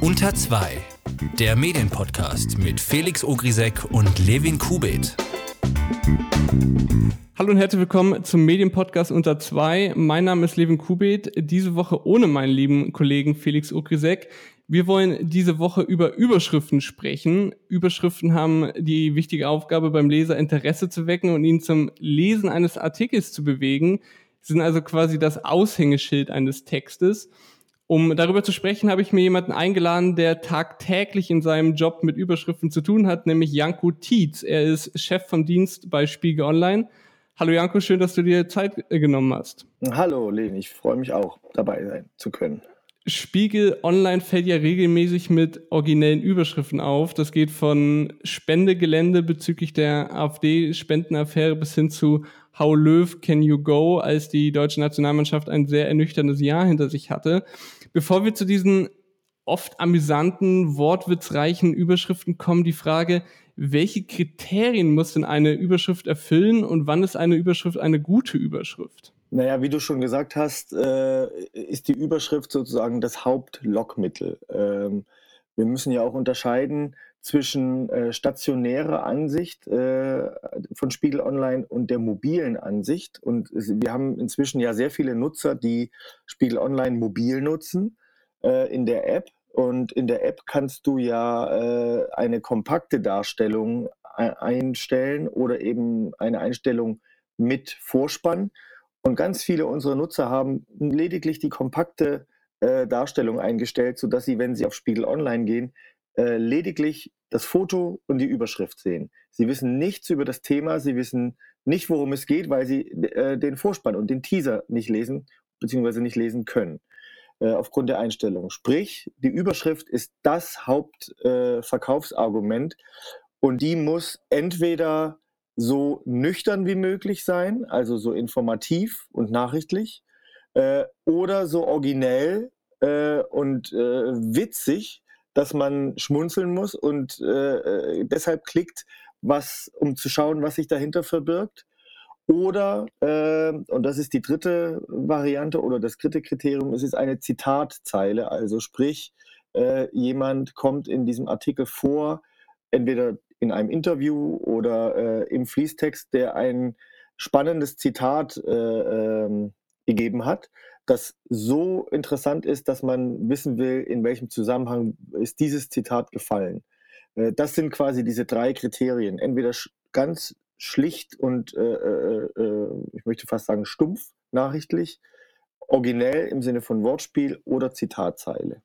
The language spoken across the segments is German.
Unter 2, der Medienpodcast mit Felix Ogrisek und Levin Kubit. Hallo und herzlich willkommen zum Medienpodcast unter 2. Mein Name ist Levin Kubit, diese Woche ohne meinen lieben Kollegen Felix Ogrisek. Wir wollen diese Woche über Überschriften sprechen. Überschriften haben die wichtige Aufgabe, beim Leser Interesse zu wecken und ihn zum Lesen eines Artikels zu bewegen. Sie sind also quasi das Aushängeschild eines Textes. Um darüber zu sprechen, habe ich mir jemanden eingeladen, der tagtäglich in seinem Job mit Überschriften zu tun hat, nämlich Janko Tietz. Er ist Chef vom Dienst bei Spiegel Online. Hallo Janko, schön, dass du dir Zeit äh, genommen hast. Hallo Len, ich freue mich auch, dabei sein zu können. Spiegel Online fällt ja regelmäßig mit originellen Überschriften auf. Das geht von Spendegelände bezüglich der AfD-Spendenaffäre bis hin zu How Löw Can You Go, als die deutsche Nationalmannschaft ein sehr ernüchterndes Jahr hinter sich hatte. Bevor wir zu diesen oft amüsanten, wortwitzreichen Überschriften kommen, die Frage, welche Kriterien muss denn eine Überschrift erfüllen und wann ist eine Überschrift eine gute Überschrift? Naja, wie du schon gesagt hast, äh, ist die Überschrift sozusagen das Hauptlockmittel. Ähm, wir müssen ja auch unterscheiden zwischen äh, stationärer Ansicht äh, von Spiegel Online und der mobilen Ansicht. Und wir haben inzwischen ja sehr viele Nutzer, die Spiegel Online mobil nutzen äh, in der App. Und in der App kannst du ja äh, eine kompakte Darstellung einstellen oder eben eine Einstellung mit Vorspann. Und ganz viele unserer Nutzer haben lediglich die kompakte äh, Darstellung eingestellt, sodass sie, wenn sie auf Spiegel Online gehen, äh, lediglich das Foto und die Überschrift sehen. Sie wissen nichts über das Thema, sie wissen nicht, worum es geht, weil sie äh, den Vorspann und den Teaser nicht lesen bzw. nicht lesen können äh, aufgrund der Einstellung. Sprich, die Überschrift ist das Hauptverkaufsargument äh, und die muss entweder so nüchtern wie möglich sein, also so informativ und nachrichtlich, äh, oder so originell und witzig, dass man schmunzeln muss und äh, äh, deshalb klickt, was, um zu schauen, was sich dahinter verbirgt. Oder, äh, und das ist die dritte Variante oder das dritte Kriterium, es ist eine Zitatzeile, also sprich, jemand kommt in diesem Artikel vor, entweder in einem Interview oder äh, im Fließtext, der ein spannendes Zitat äh, ähm, gegeben hat, das so interessant ist, dass man wissen will, in welchem Zusammenhang ist dieses Zitat gefallen. Äh, das sind quasi diese drei Kriterien. Entweder ganz schlicht und, äh, äh, äh, ich möchte fast sagen, stumpf nachrichtlich, originell im Sinne von Wortspiel oder Zitatzeile.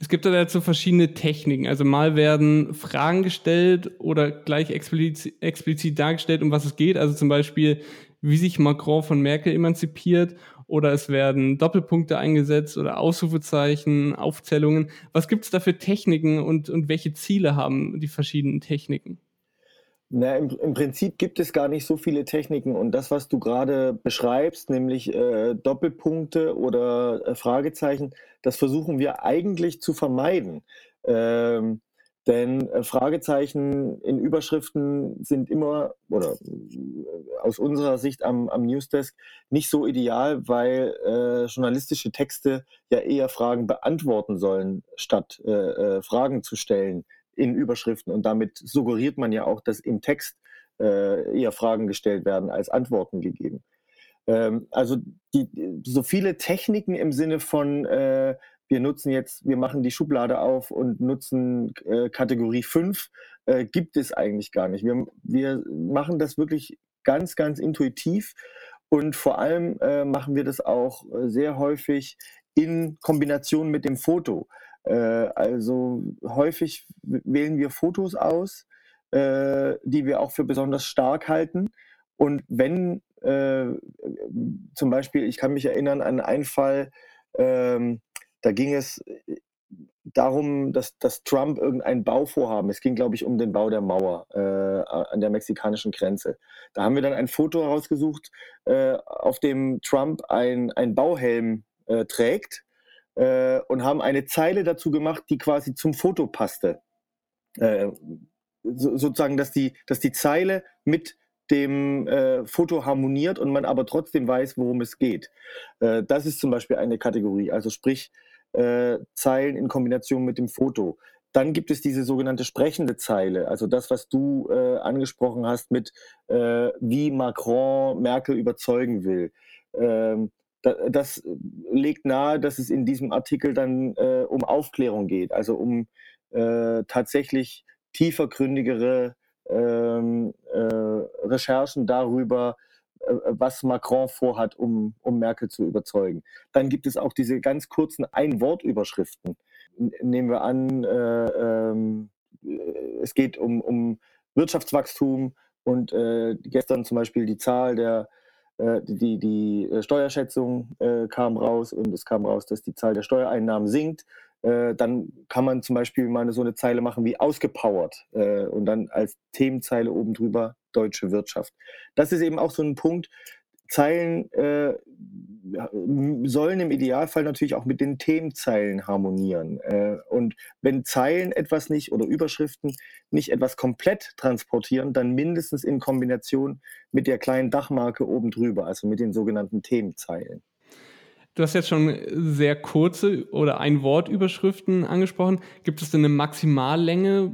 Es gibt da dazu verschiedene Techniken. Also mal werden Fragen gestellt oder gleich explizit, explizit dargestellt, um was es geht. Also zum Beispiel, wie sich Macron von Merkel emanzipiert oder es werden Doppelpunkte eingesetzt oder Ausrufezeichen, Aufzählungen. Was gibt es da für Techniken und, und welche Ziele haben die verschiedenen Techniken? Na, im, im, Prinzip gibt es gar nicht so viele Techniken und das, was du gerade beschreibst, nämlich äh, Doppelpunkte oder äh, Fragezeichen, das versuchen wir eigentlich zu vermeiden. Ähm, denn äh, Fragezeichen in Überschriften sind immer, oder äh, aus unserer Sicht am, am Newsdesk, nicht so ideal, weil äh, journalistische Texte ja eher Fragen beantworten sollen, statt äh, Fragen zu stellen in Überschriften. Und damit suggeriert man ja auch, dass im Text eher Fragen gestellt werden als Antworten gegeben. Ähm, also die, so viele Techniken im Sinne von, wir nutzen jetzt, wir machen die Schublade auf und nutzen äh, Kategorie 5, äh, gibt es eigentlich gar nicht. Wir, wir machen das wirklich ganz, ganz intuitiv und vor allem äh, machen wir das auch äh, sehr häufig in Kombination mit dem Foto. Äh, also häufig wählen wir Fotos aus, äh, die wir auch für besonders stark halten. Und wenn zum Beispiel, ich kann mich erinnern an einen Fall, ähm, da ging es darum, dass, dass Trump irgendein Bauvorhaben, es ging, glaube ich, um den Bau der Mauer äh, an der mexikanischen Grenze. Da haben wir dann ein Foto herausgesucht, äh, auf dem Trump ein, ein Bauhelm äh, trägt äh, und haben eine Zeile dazu gemacht, die quasi zum Foto passte. Äh, so, sozusagen, dass die, dass die Zeile mit dem äh, Foto harmoniert und man aber trotzdem weiß, worum es geht. Äh, das ist zum Beispiel eine Kategorie. Also sprich, äh, Zeilen in Kombination mit dem Foto. Dann gibt es diese sogenannte sprechende Zeile, also das, was du äh, angesprochen hast mit, äh, wie Macron Merkel überzeugen will. Ähm, da, das legt nahe, dass es in diesem Artikel dann äh, um Aufklärung geht, also um äh, tatsächlich tiefergründigere ähm, äh, Recherchen darüber, was Macron vorhat, um, um Merkel zu überzeugen. Dann gibt es auch diese ganz kurzen Ein-Wort-Überschriften. Nehmen wir an, äh, ähm, äh, es geht um, um Wirtschaftswachstum und äh, gestern zum Beispiel die Zahl der äh, die, die Steuerschätzung äh, kam raus und es kam raus, dass die Zahl der Steuereinnahmen sinkt. Äh, dann kann man zum Beispiel mal so eine Zeile machen wie ausgepowert äh, und dann als Themenzeile oben drüber deutsche Wirtschaft. Das ist eben auch so ein Punkt. Zeilen äh, sollen im Idealfall natürlich auch mit den Themenzeilen harmonieren. Äh, und wenn Zeilen etwas nicht oder Überschriften nicht etwas komplett transportieren, dann mindestens in Kombination mit der kleinen Dachmarke oben drüber, also mit den sogenannten Themenzeilen. Du hast jetzt schon sehr kurze oder ein Wort Überschriften angesprochen. Gibt es denn eine Maximallänge,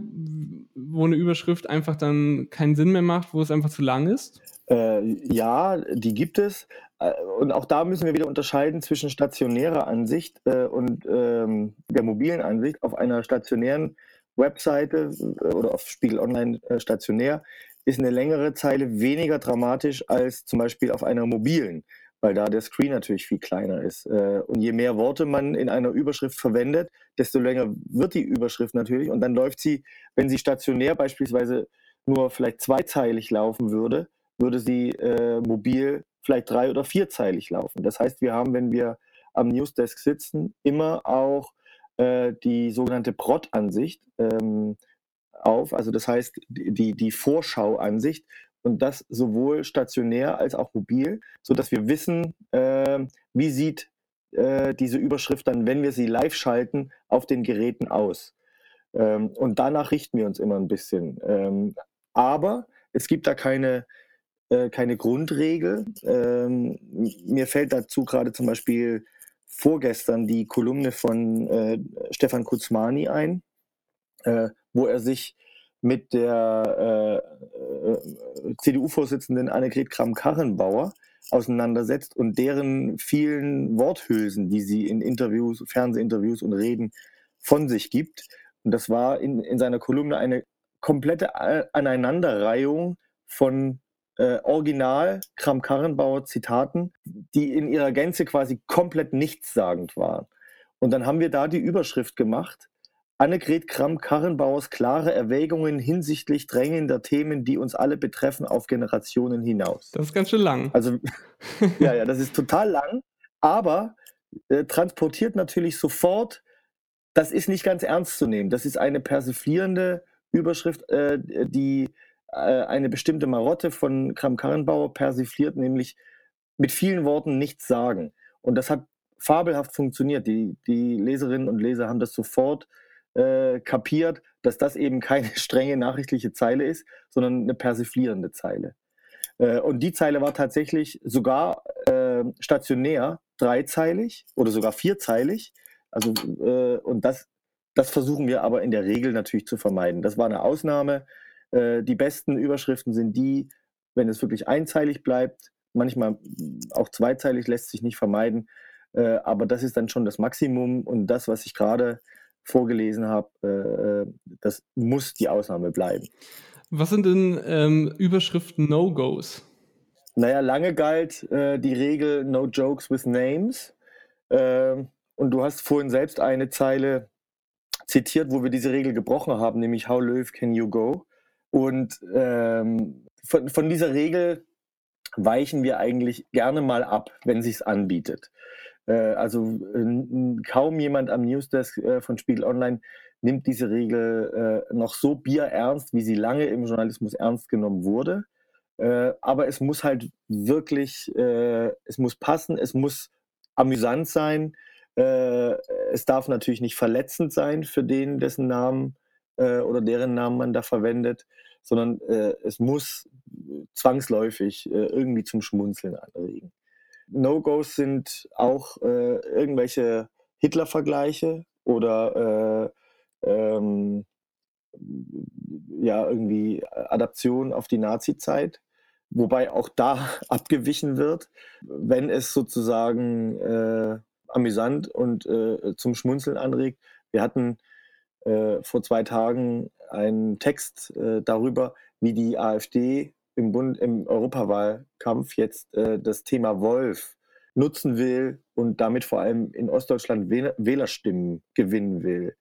wo eine Überschrift einfach dann keinen Sinn mehr macht, wo es einfach zu lang ist? Äh, ja, die gibt es. Äh, und auch da müssen wir wieder unterscheiden zwischen stationärer Ansicht äh, und ähm, der mobilen Ansicht. Auf einer stationären Webseite äh, oder auf Spiegel Online äh, stationär ist eine längere Zeile weniger dramatisch als zum Beispiel auf einer mobilen weil da der Screen natürlich viel kleiner ist. Äh, und je mehr Worte man in einer Überschrift verwendet, desto länger wird die Überschrift natürlich. Und dann läuft sie, wenn sie stationär beispielsweise nur vielleicht zweizeilig laufen würde, würde sie äh, mobil vielleicht drei- oder vierzeilig laufen. Das heißt, wir haben, wenn wir am Newsdesk sitzen, immer auch äh, die sogenannte Prot-Ansicht ähm, auf. Also das heißt, die, die Vorschau-Ansicht, und das sowohl stationär als auch mobil, sodass wir wissen, äh, wie sieht äh, diese Überschrift dann, wenn wir sie live schalten, auf den Geräten aus. Ähm, und danach richten wir uns immer ein bisschen. Ähm, aber es gibt da keine, äh, keine Grundregel. Ähm, mir fällt dazu gerade zum Beispiel vorgestern die Kolumne von äh, Stefan Kuzmani ein, äh, wo er sich mit der äh, äh, CDU-Vorsitzenden Annegret Kramp-Karrenbauer auseinandersetzt und deren vielen Worthülsen, die sie in Interviews, Fernsehinterviews und Reden von sich gibt. Und das war in, in seiner Kolumne eine komplette Aneinanderreihung von äh, Original Kramp-Karrenbauer Zitaten, die in ihrer Gänze quasi komplett nichtssagend waren. Und dann haben wir da die Überschrift gemacht, Annegret Kramp-Karrenbauers klare Erwägungen hinsichtlich drängender Themen, die uns alle betreffen, auf Generationen hinaus. Das ist ganz schön lang. Also, ja, ja, das ist total lang, aber äh, transportiert natürlich sofort, das ist nicht ganz ernst zu nehmen. Das ist eine persiflierende Überschrift, äh, die äh, eine bestimmte Marotte von Kramp-Karrenbauer persifliert, nämlich mit vielen Worten nichts sagen. Und das hat fabelhaft funktioniert. Die, die Leserinnen und Leser haben das sofort äh, kapiert, dass das eben keine strenge nachrichtliche Zeile ist, sondern eine persiflierende Zeile. Äh, und die Zeile war tatsächlich sogar äh, stationär dreizeilig oder sogar vierzeilig. Also, äh, und das, das versuchen wir aber in der Regel natürlich zu vermeiden. Das war eine Ausnahme. Äh, die besten Überschriften sind die, wenn es wirklich einzeilig bleibt. Manchmal auch zweizeilig lässt sich nicht vermeiden. Äh, aber das ist dann schon das Maximum und das, was ich gerade vorgelesen habe, äh, äh, das muss die Ausnahme bleiben. Was sind denn ähm, Überschriften No-Gos? Naja, lange galt äh, die Regel No Jokes with Names. Ähm, und du hast vorhin selbst eine Zeile zitiert, wo wir diese Regel gebrochen haben, nämlich How Löw can you go? Und ähm, von, von dieser Regel weichen wir eigentlich gerne mal ab, wenn sich's anbietet. Äh, also kaum jemand am Newsdesk äh, von Spiegel Online nimmt diese Regel äh, noch so bierernst, wie sie lange im Journalismus ernst genommen wurde. aber es muss halt wirklich, es muss passen, es muss amüsant sein. es darf natürlich nicht verletzend sein für den, dessen Namen oder deren Namen man da verwendet, sondern es muss zwangsläufig irgendwie zum Schmunzeln anregen. No-Gos sind auch äh, irgendwelche Hitler-Vergleiche oder äh, ähm, ja, irgendwie Adaption auf die Nazi-Zeit, wobei auch da abgewichen wird, wenn es sozusagen äh, amüsant und äh, zum Schmunzeln anregt. Wir hatten äh, vor zwei Tagen einen Text äh, darüber, wie die AfD im, Bund, im Europawahlkampf jetzt äh, das Thema Wolf nutzen will und damit vor allem in Ostdeutschland Wählerstimmen gewinnen will.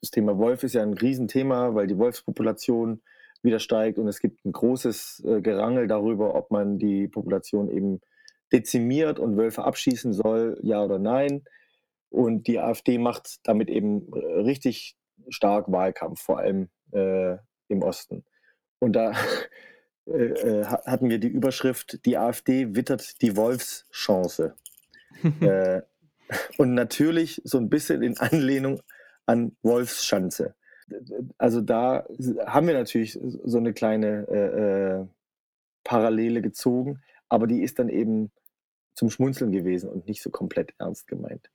Das Thema Wolf ist ja ein Riesenthema, weil die Wolfspopulation wieder steigt und es gibt ein großes äh, Gerangel darüber, ob man die Population eben dezimiert und Wölfe abschießen soll, ja oder nein. Und die AfD macht damit eben richtig stark Wahlkampf, vor allem äh, im Osten. Und da äh, äh hatten wir die Überschrift, die AfD wittert die Wolfschance. äh, und natürlich so ein bisschen in Anlehnung an Wolfsschanze. Also da haben wir natürlich so eine kleine äh, äh, Parallele gezogen, aber die ist dann eben zum Schmunzeln gewesen und nicht so komplett ernst gemeint.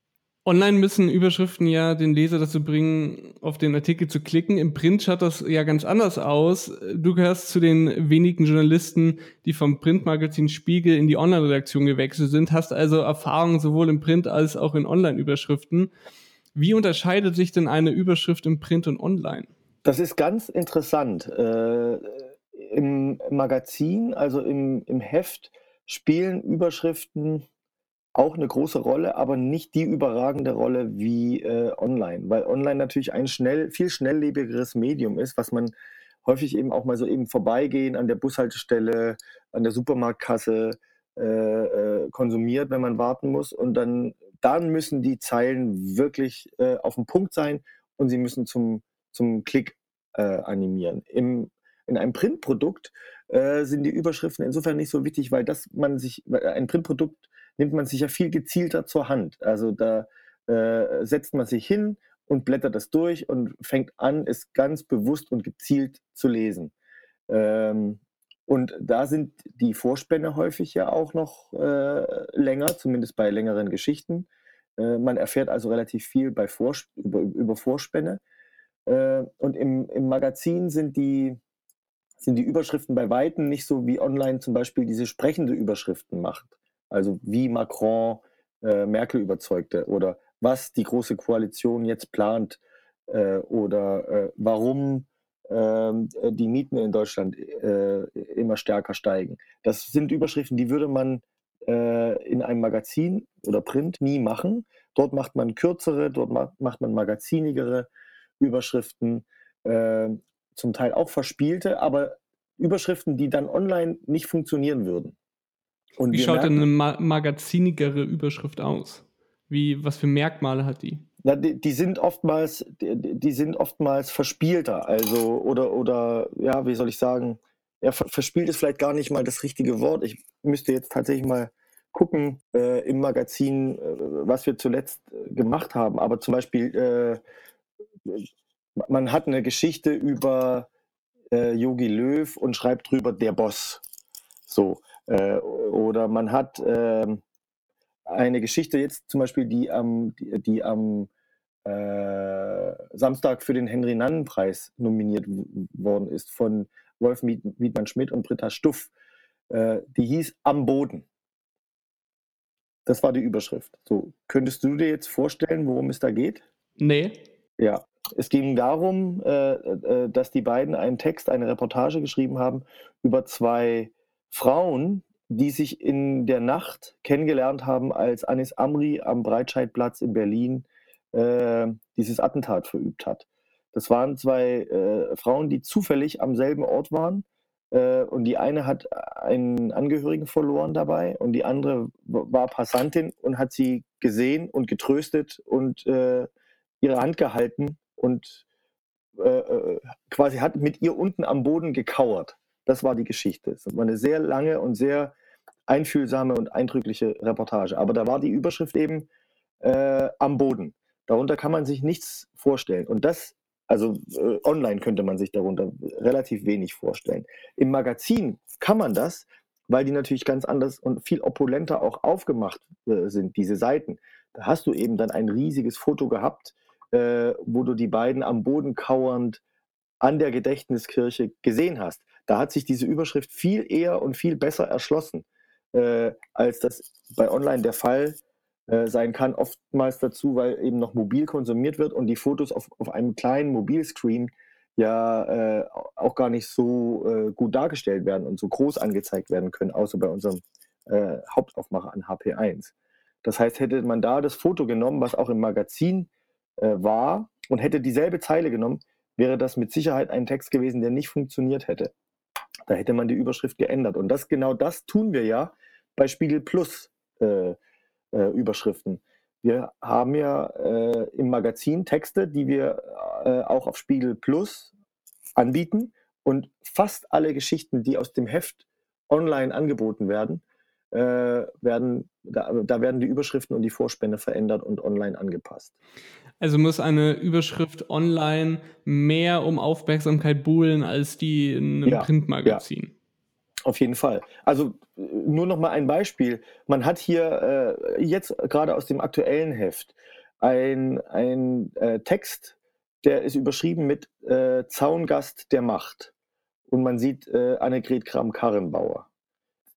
Online müssen Überschriften ja den Leser dazu bringen, auf den Artikel zu klicken. Im Print schaut das ja ganz anders aus. Du gehörst zu den wenigen Journalisten, die vom Printmagazin Spiegel in die Online-Redaktion gewechselt sind, hast also Erfahrung sowohl im Print als auch in Online-Überschriften. Wie unterscheidet sich denn eine Überschrift im Print und Online? Das ist ganz interessant. Äh, Im Magazin, also im, im Heft, spielen Überschriften auch eine große Rolle, aber nicht die überragende Rolle wie äh, online, weil online natürlich ein schnell, viel schnelllebigeres Medium ist, was man häufig eben auch mal so eben vorbeigehen an der Bushaltestelle, an der Supermarktkasse äh, äh, konsumiert, wenn man warten muss. Und dann, dann müssen die Zeilen wirklich äh, auf dem Punkt sein und sie müssen zum, zum Klick äh, animieren. Im, in einem Printprodukt äh, sind die Überschriften insofern nicht so wichtig, weil das man sich, ein Printprodukt nimmt man sich ja viel gezielter zur Hand. Also da äh, setzt man sich hin und blättert das durch und fängt an, es ganz bewusst und gezielt zu lesen. Ähm, und da sind die Vorspänne häufig ja auch noch äh, länger, zumindest bei längeren Geschichten. Äh, man erfährt also relativ viel bei Vors über, über Vorspänne. Äh, und im, im Magazin sind die, sind die Überschriften bei Weitem nicht so wie online zum Beispiel diese sprechende Überschriften macht. Also wie Macron äh, Merkel überzeugte oder was die Große Koalition jetzt plant äh, oder äh, warum ähm, die Mieten in Deutschland äh, immer stärker steigen. Das sind Überschriften, die würde man äh, in einem Magazin oder Print nie machen. Dort macht man kürzere, dort macht man magazinigere Überschriften, äh, zum Teil auch verspielte, aber Überschriften, die dann online nicht funktionieren würden. Und Wie schaut merken, denn eine ma magazinigere Überschrift aus? Wie, was für Merkmale hat die? Na, die, die, sind oftmals, die, die, sind oftmals verspielter, also oder oder ja, wie soll ich sagen? Ja, verspielt ist vielleicht gar nicht mal das richtige Wort. Ich müsste jetzt tatsächlich mal gucken äh, im Magazin, äh, was wir zuletzt äh, gemacht haben. Aber zum Beispiel, äh, man hat eine Geschichte über äh, Yogi Löw und schreibt drüber der Boss. So. Äh, oder man hat äh, eine Geschichte jetzt zum Beispiel, die am, die, die am äh, Samstag für den Henry-Nannen-Preis nominiert worden ist von Wolf Wiedmann-Schmidt und Britta Stuff. Äh, die hieß Am Boden. Das war die Überschrift. So, könntest du dir jetzt vorstellen, worum es da geht? Nee. Ja, es ging darum, äh, äh, dass die beiden einen Text, eine Reportage geschrieben haben über zwei Frauen, die sich in der Nacht kennengelernt haben, als Anis Amri am Breitscheidplatz in Berlin äh, dieses Attentat verübt hat. Das waren zwei äh, Frauen, die zufällig am selben Ort waren. Äh, und die eine hat einen Angehörigen verloren dabei und die andere war Passantin und hat sie gesehen und getröstet und äh, ihre Hand gehalten und äh, äh, quasi hat mit ihr unten am Boden gekauert. Das war die Geschichte. Es war eine sehr lange und sehr einfühlsame und eindrückliche Reportage. Aber da war die Überschrift eben äh, am Boden. Darunter kann man sich nichts vorstellen. Und das, also äh, online könnte man sich darunter relativ wenig vorstellen. Im Magazin kann man das, weil die natürlich ganz anders und viel opulenter auch aufgemacht äh, sind, diese Seiten. Da hast du eben dann ein riesiges Foto gehabt, äh, wo du die beiden am Boden kauernd an der Gedächtniskirche gesehen hast. Da hat sich diese Überschrift viel eher und viel besser erschlossen, äh, als das bei Online der Fall äh, sein kann. Oftmals dazu, weil eben noch mobil konsumiert wird und die Fotos auf, auf einem kleinen Mobilscreen ja äh, auch gar nicht so äh, gut dargestellt werden und so groß angezeigt werden können, außer bei unserem äh, Hauptaufmacher an HP1. Das heißt, hätte man da das Foto genommen, was auch im Magazin äh, war, und hätte dieselbe Zeile genommen, wäre das mit Sicherheit ein Text gewesen, der nicht funktioniert hätte. Da hätte man die Überschrift geändert. Und das genau das tun wir ja bei Spiegel Plus äh, äh, Überschriften. Wir haben ja äh, im Magazin Texte, die wir äh, auch auf Spiegel Plus anbieten. Und fast alle Geschichten, die aus dem Heft online angeboten werden, äh, werden da, da, werden die Überschriften und die Vorspänne verändert und online angepasst. Also muss eine Überschrift online mehr um Aufmerksamkeit buhlen als die in einem ja, Printmagazin. Ja. Auf jeden Fall. Also nur noch mal ein Beispiel. Man hat hier äh, jetzt gerade aus dem aktuellen Heft ein, ein äh, Text, der ist überschrieben mit äh, Zaungast der Macht. Und man sieht äh, Annegret Kram-Karrenbauer.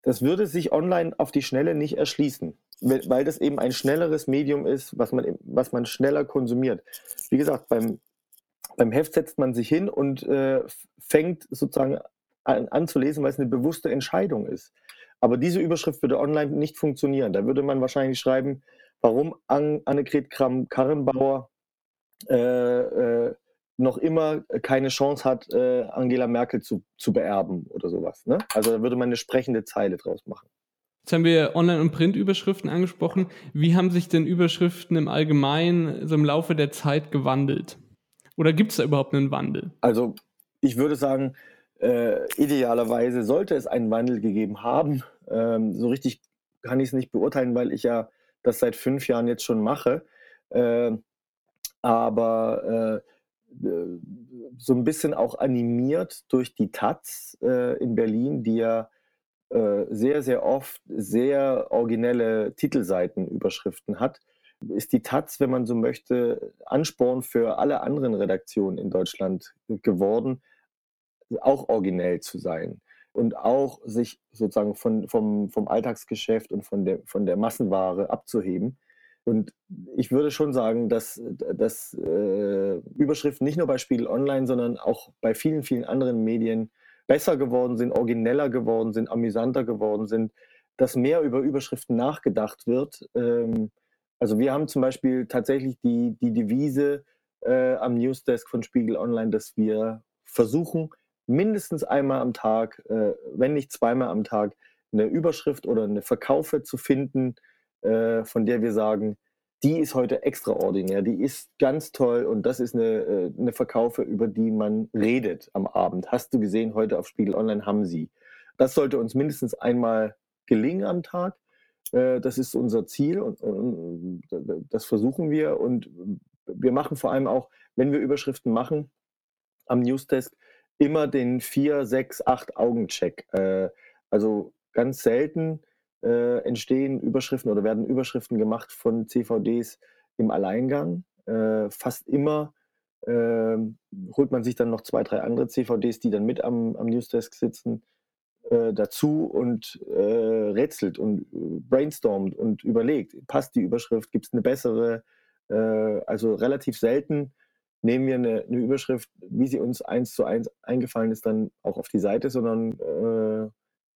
Das würde sich online auf die Schnelle nicht erschließen, weil das eben ein schnelleres Medium ist, was man, was man schneller konsumiert. Wie gesagt, beim, beim Heft setzt man sich hin und äh, fängt sozusagen an, an zu lesen, weil es eine bewusste Entscheidung ist. Aber diese Überschrift würde online nicht funktionieren. Da würde man wahrscheinlich schreiben, warum An Annegret Kramp-Karrenbauer äh, äh, noch immer keine Chance hat, äh, Angela Merkel zu, zu beerben oder sowas. Ne? Also da würde man eine sprechende Zeile draus machen. Jetzt haben wir Online- und Print-Überschriften angesprochen. Wie haben sich denn Überschriften im Allgemeinen so im Laufe der Zeit gewandelt? Oder gibt es da überhaupt einen Wandel? Also ich würde sagen, äh, idealerweise sollte es einen Wandel gegeben haben. Ähm, so richtig kann ich es nicht beurteilen, weil ich ja das seit fünf Jahren jetzt schon mache. Äh, aber äh, so ein bisschen auch animiert durch die Taz äh, in Berlin, die ja äh, sehr, sehr oft sehr originelle Titelseitenüberschriften hat, ist die Taz, wenn man so möchte, Ansporn für alle anderen Redaktionen in Deutschland geworden, auch originell zu sein und auch sich sozusagen von, vom, vom Alltagsgeschäft und von der, von der Massenware abzuheben. Und ich würde schon sagen, dass, dass äh, Überschriften nicht nur bei Spiegel Online, sondern auch bei vielen, vielen anderen Medien besser geworden sind, origineller geworden sind, amüsanter geworden sind, dass mehr über Überschriften nachgedacht wird. Ähm, also wir haben zum Beispiel tatsächlich die, die Devise äh, am Newsdesk von Spiegel Online, dass wir versuchen, mindestens einmal am Tag, äh, wenn nicht zweimal am Tag, eine Überschrift oder eine Verkaufe zu finden, äh, von der wir sagen, die ist heute extraordinär, die ist ganz toll und das ist eine, äh, eine Verkaufe, über die man redet am Abend. Hast du gesehen, heute auf Spiegel Online haben sie. Das sollte uns mindestens einmal gelingen am Tag. Äh, das ist unser Ziel und, das versuchen wir und wir machen vor allem auch, wenn wir Überschriften machen am Newsdesk, immer den 4, 6, 8 Augen-Check. Äh, also ganz selten äh, entstehen Überschriften oder werden Überschriften gemacht von CVDs im Alleingang. Äh, fast immer äh, holt man sich dann noch zwei, drei andere CVDs, die dann mit am, am Newsdesk sitzen, äh, dazu und äh, rätselt und äh, brainstormt und überlegt, passt die Überschrift, gibt es eine bessere? also relativ selten nehmen wir eine, eine, Überschrift, wie sie uns eins zu eins eingefallen ist, dann auch auf die Seite, sondern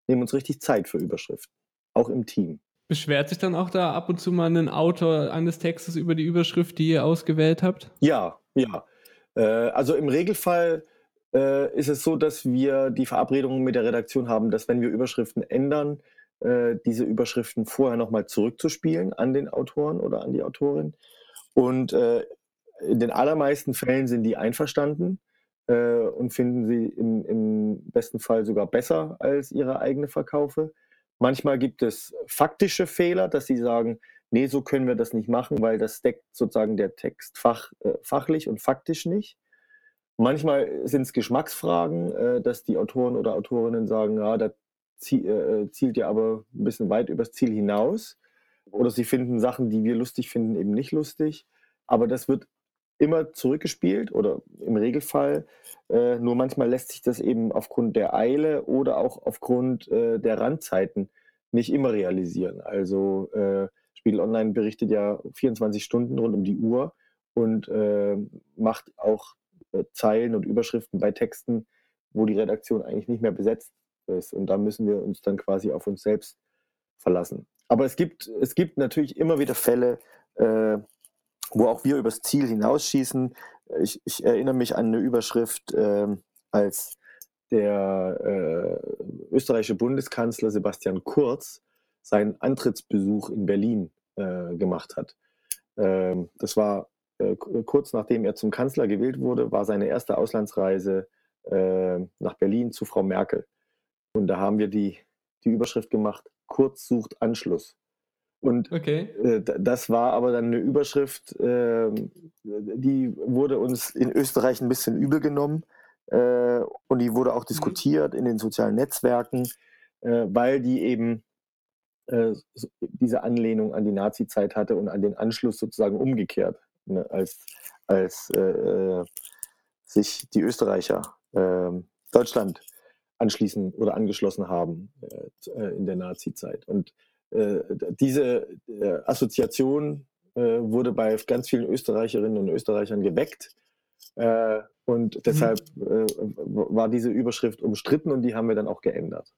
nehmen uns richtig Zeit für Überschriften, auch im Team. Beschwert sich dann auch da ab und zu mal ein Autor eines Textes über die Überschrift, die ihr ausgewählt habt? Ja, ja. Äh, also im Regelfall äh, ist es so, dass wir die Verabredung mit der Redaktion haben, dass wenn wir Überschriften ändern, äh, diese Überschriften vorher nochmal zurückzuspielen an den Autoren oder an die Autorin. Und äh, in den allermeisten Fällen sind die einverstanden äh, und finden sie im, im, besten Fall sogar besser als ihre eigene Verkaufe. Manchmal gibt es faktische Fehler, dass sie sagen, nee, so können wir das nicht machen, weil das deckt sozusagen der Text fach, äh, fachlich und faktisch nicht. Manchmal sind es Geschmacksfragen, äh, dass die Autoren oder Autorinnen sagen, ja, da zielt ja aber ein bisschen weit übers Ziel hinaus oder sie finden Sachen, die wir lustig finden, eben nicht lustig. Aber das wird immer zurückgespielt oder im Regelfall. Äh, nur manchmal lässt sich das eben aufgrund der Eile oder auch aufgrund äh, der Randzeiten nicht immer realisieren. Also äh, Spiegel Online berichtet ja 24 Stunden rund um die Uhr und äh, macht auch äh, Zeilen und Überschriften bei Texten, wo die Redaktion eigentlich nicht mehr besetzt ist. Und da müssen wir uns dann quasi auf uns selbst verlassen. Aber es gibt, es gibt natürlich immer wieder Fälle, äh, wo auch wir übers Ziel hinausschießen. Ich, ich erinnere mich an eine Überschrift, äh, als der äh, österreichische Bundeskanzler Sebastian Kurz seinen Antrittsbesuch in Berlin äh, gemacht hat. Ähm, das war äh, kurz nachdem er zum Kanzler gewählt wurde, war seine erste Auslandsreise äh, nach Berlin zu Frau Merkel. Und da haben wir die, die Überschrift gemacht, Kurz sucht Anschluss. Und okay. äh, das war aber dann eine Überschrift, äh, die wurde uns in Österreich ein bisschen übel genommen äh, und die wurde auch mhm. diskutiert in den sozialen Netzwerken, äh, weil die eben äh, diese Anlehnung an die Nazi-Zeit hatte und an den Anschluss sozusagen umgekehrt, ne, als, als äh, sich die Österreicher ähm, Deutschland anschließen oder angeschlossen haben in der Nazi-Zeit. Und diese äh, Assoziation äh, wurde bei ganz vielen Österreicherinnen und Österreichern geweckt. und mhm. deshalb mhm. war diese Überschrift umstritten und die haben wir dann auch geändert.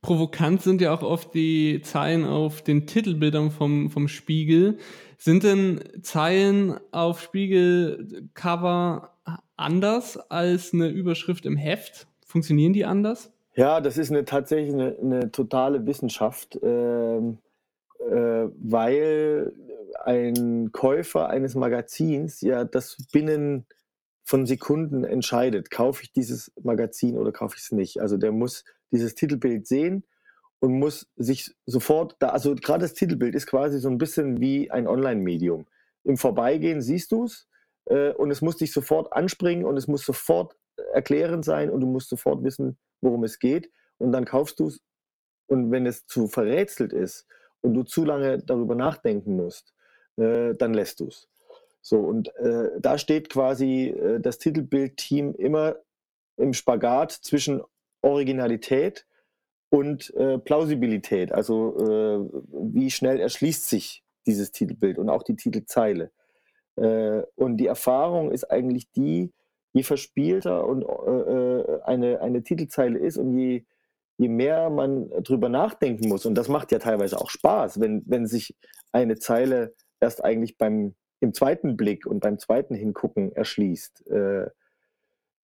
Provokant sind ja auch oft die Zeilen auf den Titelbildern vom, vom Spiegel. Sind denn Zeilen auf Spiegelcover anders als eine Überschrift im Heft? Funktionieren die anders? Ja, das ist eine, tatsächlich eine, eine totale Wissenschaft, ähm, äh, weil ein Käufer eines Magazins ja das binnen von Sekunden entscheidet, kaufe ich dieses Magazin oder kaufe ich es nicht. Also der muss dieses Titelbild sehen und muss sich sofort da, also gerade das Titelbild ist quasi so ein bisschen wie ein Online-Medium. Im Vorbeigehen siehst du es äh, und es muss dich sofort anspringen und es muss sofort erklärend sein und du musst sofort wissen, worum es geht und dann kaufst du es. Und wenn es zu verrätselt ist und du zu lange darüber nachdenken musst, äh, dann lässt du es. So, und äh, da steht quasi äh, das Titelbildteam immer im Spagat zwischen Originalität und äh, Plausibilität. Also äh, wie schnell erschließt sich dieses Titelbild und auch die Titelzeile. Äh, und die Erfahrung ist eigentlich die, je verspielter und äh, eine, eine Titelzeile ist und je, je mehr man drüber nachdenken muss, und das macht ja teilweise auch Spaß, wenn, wenn sich eine Zeile erst eigentlich beim im zweiten Blick und beim zweiten Hingucken erschließt, äh,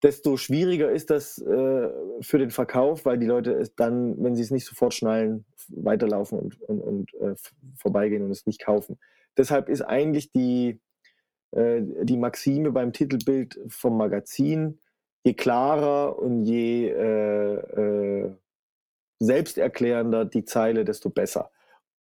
desto schwieriger ist das äh, für den Verkauf, weil die Leute es dann, wenn sie es nicht sofort schnallen, weiterlaufen und, und, und äh, vorbeigehen und es nicht kaufen. Deshalb ist eigentlich die, äh, die Maxime beim Titelbild vom Magazin, je klarer und je äh, äh, selbsterklärender die Zeile, desto besser.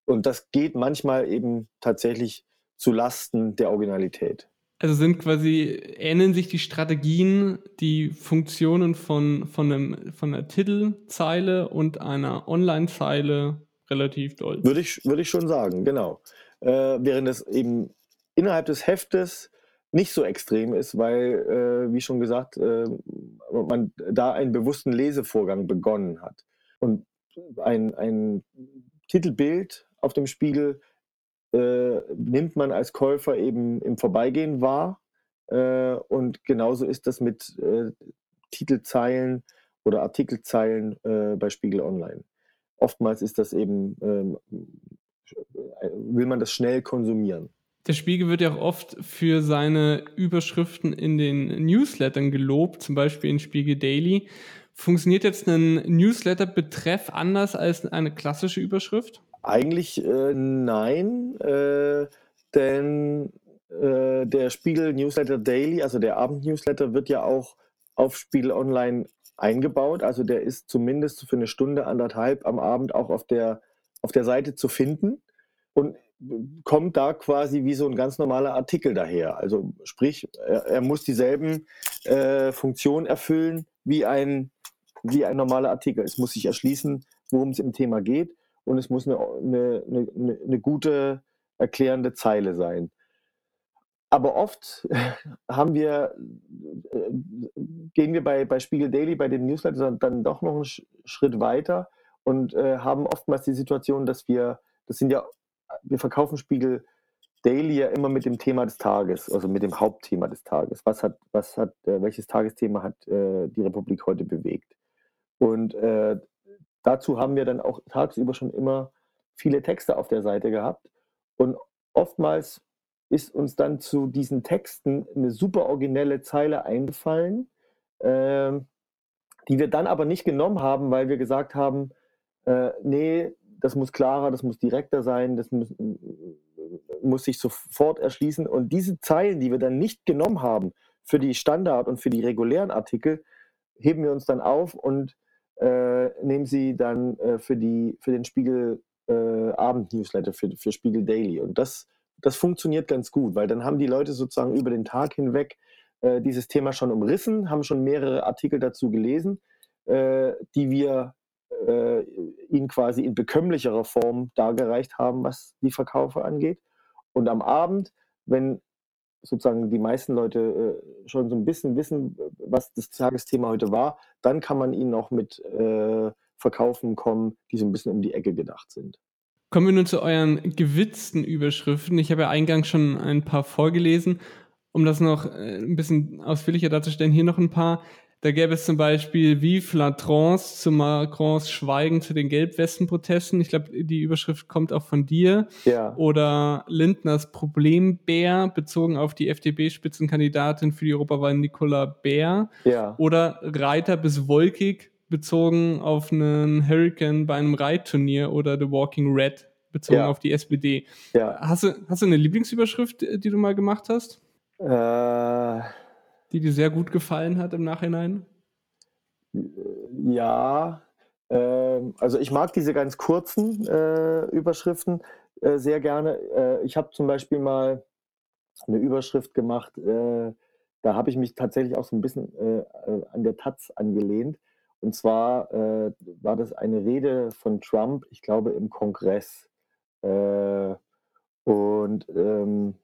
Und das geht manchmal eben tatsächlich zu Lasten der Originalität. Also sind quasi, ähneln sich die Strategien, die Funktionen von, von, einem, von einer Titelzeile und einer Online-Zeile relativ doll. Würde ich, würde ich schon sagen, genau. Äh, während es eben innerhalb des Heftes nicht so extrem ist, weil, äh, wie schon gesagt, äh, man da einen bewussten Lesevorgang begonnen hat. Und ein, ein Titelbild auf dem Spiegel äh, nimmt man als Käufer eben im Vorbeigehen wahr. Äh, und genauso ist das mit äh, Titelzeilen oder Artikelzeilen äh, bei Spiegel Online. Oftmals ist das eben, ähm, will man das schnell konsumieren. Der Spiegel wird ja auch oft für seine Überschriften in den Newslettern gelobt, zum Beispiel in Spiegel Daily. Funktioniert jetzt ein Newsletter-Betreff anders als eine klassische Überschrift? Eigentlich äh, nein, äh, denn äh, der Spiegel Newsletter Daily, also der Abend-Newsletter, wird ja auch auf Spiegel Online eingebaut. Also der ist zumindest für eine Stunde, anderthalb am Abend auch auf der, auf der Seite zu finden. Und kommt da quasi wie so ein ganz normaler Artikel daher. Also sprich, er, er muss dieselben äh, Funktionen erfüllen wie ein, wie ein normaler Artikel. Es muss sich erschließen, worum es im Thema geht und es muss eine, eine, eine, eine gute erklärende Zeile sein. Aber oft haben wir, äh, gehen wir bei, bei Spiegel Daily, bei dem Newsletter dann doch noch einen Schritt weiter und äh, haben oftmals die Situation, dass wir, das sind ja, wir verkaufen Spiegel Daily ja immer mit dem Thema des Tages, also mit dem Hauptthema des Tages. Was hat, was hat, äh, welches Tagesthema hat äh, die Republik heute bewegt? Und äh, dazu haben wir dann auch tagsüber schon immer viele Texte auf der Seite gehabt. Und oftmals ist uns dann zu diesen Texten eine super originelle Zeile eingefallen, äh, die wir dann aber nicht genommen haben, weil wir gesagt haben, äh, nee, das muss klarer, das muss direkter sein, das muss, muss sich sofort erschließen. Und diese Zeilen, die wir dann nicht genommen haben für die Standard- und für die regulären Artikel, heben wir uns dann auf und äh, nehmen sie dann äh, für, die, für den Spiegel äh, Abend-Newsletter, für, für Spiegel Daily. Und das, das funktioniert ganz gut, weil dann haben die Leute sozusagen über den Tag hinweg äh, dieses Thema schon umrissen, haben schon mehrere Artikel dazu gelesen, äh, die wir äh, ihnen quasi in bekömmlicherer Form dargereicht haben, was die Verkaufe angeht. Und am Abend, wenn sozusagen die meisten Leute äh, schon so ein bisschen wissen, was das Tagesthema heute war, dann kann man ihnen auch mit äh, Verkaufen kommen, die so ein bisschen um die Ecke gedacht sind. Kommen wir nun zu euren gewitzten Überschriften. Ich habe ja eingangs schon ein paar vorgelesen. Um das noch äh, ein bisschen ausführlicher darzustellen, hier noch ein paar. Da gäbe es zum Beispiel Vive la Trance zu Macrons Schweigen zu den Gelbwesten-Protesten. Ich glaube, die Überschrift kommt auch von dir. Ja. Oder Lindners Problembär bezogen auf die FDP-Spitzenkandidatin für die Europawahl Nicola Bär. Ja. Oder Reiter bis Wolkig bezogen auf einen Hurricane bei einem Reitturnier oder The Walking Red bezogen Ja. auf die SPD. Ja. Hast du, hast du eine Lieblingsüberschrift, die du mal gemacht hast, Äh, die dir sehr gut gefallen hat im Nachhinein? Ja, ähm, also ich mag diese ganz kurzen äh, Überschriften äh, sehr gerne. Äh, ich habe zum Beispiel mal eine Überschrift gemacht, äh, da habe ich mich tatsächlich auch so ein bisschen äh, äh, an der Taz angelehnt. Und zwar äh, war das eine Rede von Trump, ich glaube im Kongress. Äh, und ähm,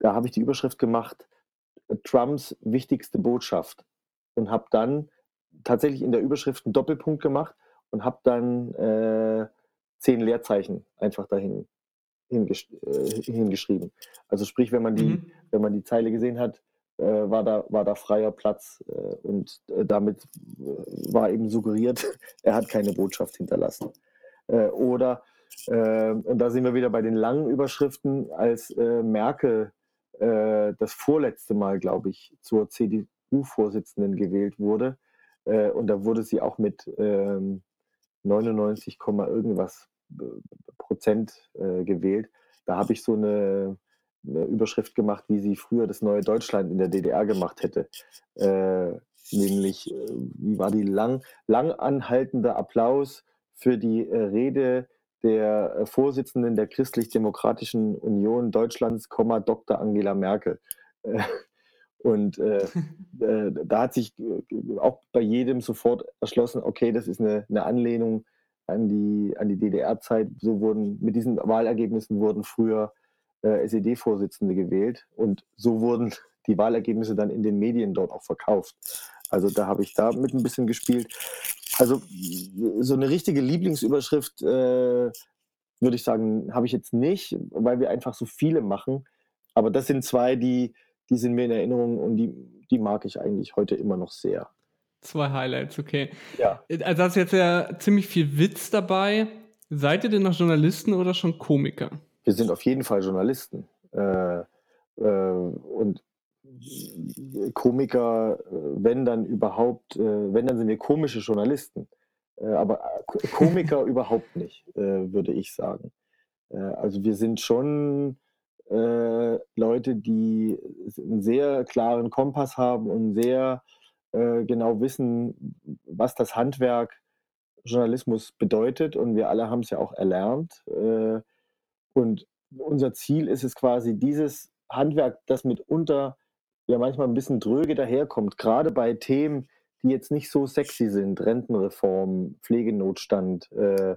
da habe ich die Überschrift gemacht, Trumps wichtigste Botschaft. Und habe dann tatsächlich in der Überschrift einen Doppelpunkt gemacht und habe dann äh, zehn Leerzeichen einfach dahin hingesch äh, hingeschrieben. Also sprich, wenn man die, Mhm. wenn man die Zeile gesehen hat, äh, war, da, war da freier Platz äh, und äh, damit äh, war eben suggeriert, er hat keine Botschaft hinterlassen. Oder, und da sind wir wieder bei den langen Überschriften, als Merkel äh, das vorletzte Mal, glaube ich, zur CDU-Vorsitzenden gewählt wurde. Äh, und da wurde sie auch mit ähm, 99, Komma irgendwas äh, Prozent äh, gewählt. Da habe ich so eine, eine Überschrift gemacht, wie sie früher das neue Deutschland in der DDR gemacht hätte. Äh, nämlich, äh, wie war die lang, lang anhaltender Applaus für die äh, Rede der äh, Vorsitzenden der Christlich-Demokratischen Union Deutschlands, Dr. Angela Merkel. Äh, und äh, äh, da hat sich auch bei jedem sofort erschlossen, okay, das ist eine, eine Anlehnung an die, an die DDR-Zeit. So wurden, mit diesen Wahlergebnissen wurden früher äh, SED-Vorsitzende gewählt und so wurden die Wahlergebnisse dann in den Medien dort auch verkauft. Also da habe ich da mit ein bisschen gespielt. Also so eine richtige Lieblingsüberschrift, äh, würde ich sagen, habe ich jetzt nicht, weil wir einfach so viele machen. Aber das sind zwei, die, die sind mir in Erinnerung und die, die mag ich eigentlich heute immer noch sehr. Zwei Highlights, okay. Ja. Also da ist jetzt ja ziemlich viel Witz dabei. Seid ihr denn noch Journalisten oder schon Komiker? Wir sind auf jeden Fall Journalisten. Äh, äh, und Komiker, äh, wenn dann überhaupt, äh, wenn dann sind wir komische Journalisten. Äh, aber Komiker überhaupt nicht, würde ich sagen. Also wir sind schon Leute, die einen sehr klaren Kompass haben und sehr genau wissen, was das Handwerk Journalismus bedeutet. Und wir alle haben es ja auch erlernt. Und unser Ziel ist es quasi, dieses Handwerk, das mitunter ja manchmal ein bisschen dröge daherkommt, gerade bei Themen, die jetzt nicht so sexy sind, Rentenreform, Pflegenotstand, äh,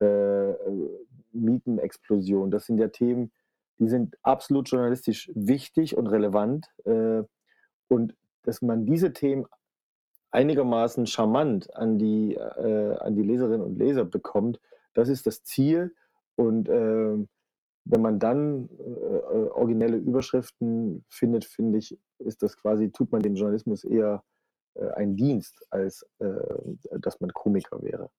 äh, Mietenexplosion, das sind ja Themen, die sind absolut journalistisch wichtig und relevant. Äh, und dass man diese Themen einigermaßen charmant an die, äh, an die Leserinnen und Leser bekommt, das ist das Ziel. Und äh, wenn man dann äh, originelle Überschriften findet, finde ich, ist das quasi, tut man dem Journalismus eher äh, einen Dienst, als äh, dass man Komiker wäre.